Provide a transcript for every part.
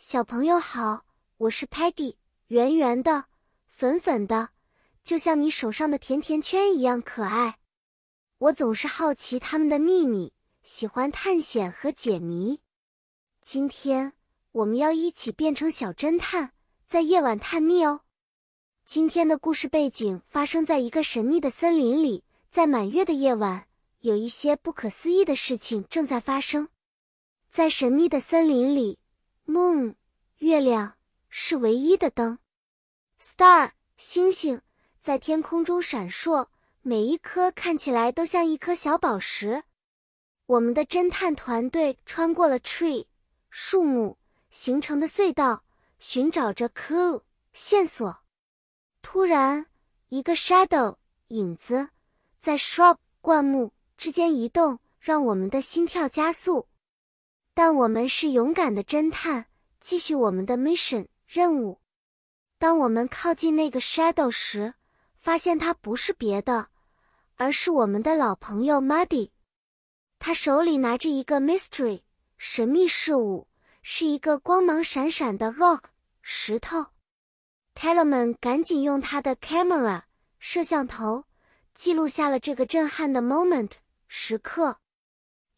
小朋友好，我是 Patty，圆圆的，粉粉的，就像你手上的甜甜圈一样可爱。我总是好奇他们的秘密，喜欢探险和解谜。今天我们要一起变成小侦探，在夜晚探秘哦。今天的故事背景发生在一个神秘的森林里，在满月的夜晚，有一些不可思议的事情正在发生。在神秘的森林里。Moon，月亮是唯一的灯。Star，星星在天空中闪烁，每一颗看起来都像一颗小宝石。我们的侦探团队穿过了 tree 树木形成的隧道，寻找着 clue 线索。突然，一个 shadow 影子在 shrub 灌木之间移动，让我们的心跳加速。但我们是勇敢的侦探，继续我们的 mission 任务。当我们靠近那个 shadow 时，发现它不是别的，而是我们的老朋友 Muddy。他手里拿着一个 mystery 神秘事物，是一个光芒闪闪的 rock 石头。Tellerman 赶紧用他的 camera 摄像头记录下了这个震撼的 moment 时刻。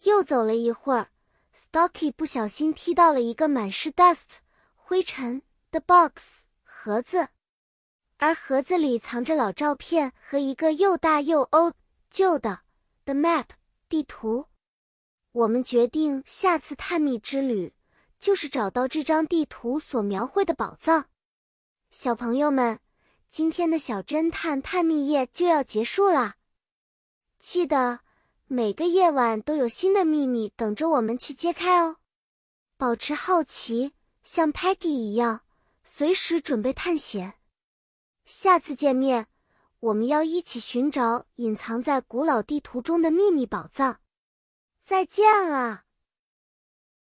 又走了一会儿。Stocky 不小心踢到了一个满是 dust 灰尘的 box 盒子，而盒子里藏着老照片和一个又大又 old 旧的的 map 地图。我们决定下次探秘之旅就是找到这张地图所描绘的宝藏。小朋友们，今天的小侦探探秘夜就要结束啦，记得。每个夜晚都有新的秘密等着我们去揭开哦！保持好奇，像 Peggy 一样，随时准备探险。下次见面，我们要一起寻找隐藏在古老地图中的秘密宝藏。再见了。